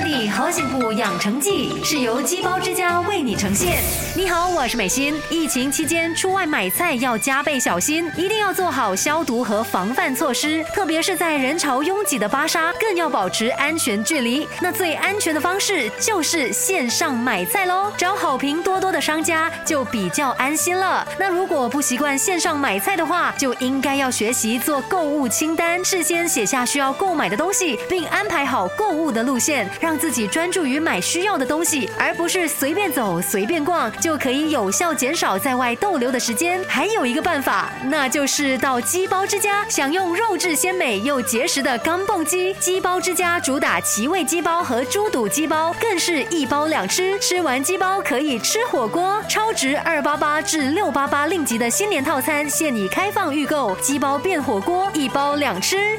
你好幸福养成记是由鸡包之家为你呈现。你好，我是美心。疫情期间出外买菜要加倍小心，一定要做好消毒和防范措施，特别是在人潮拥挤的巴沙，更要保持安全距离。那最安全的方式就是线上买菜喽，找好评多多的商家就比较安心了。那如果不习惯线上买菜的话，就应该要学习做购物清单，事先写下需要购买的东西，并安排好购物的路线。让自己专注于买需要的东西，而不是随便走、随便逛，就可以有效减少在外逗留的时间。还有一个办法，那就是到鸡包之家享用肉质鲜美又结实的钢蹦鸡。鸡包之家主打奇味鸡包和猪肚鸡包，更是一包两吃，吃完鸡包可以吃火锅。超值二八八至六八八令吉的新年套餐现已开放预购，鸡包变火锅，一包两吃。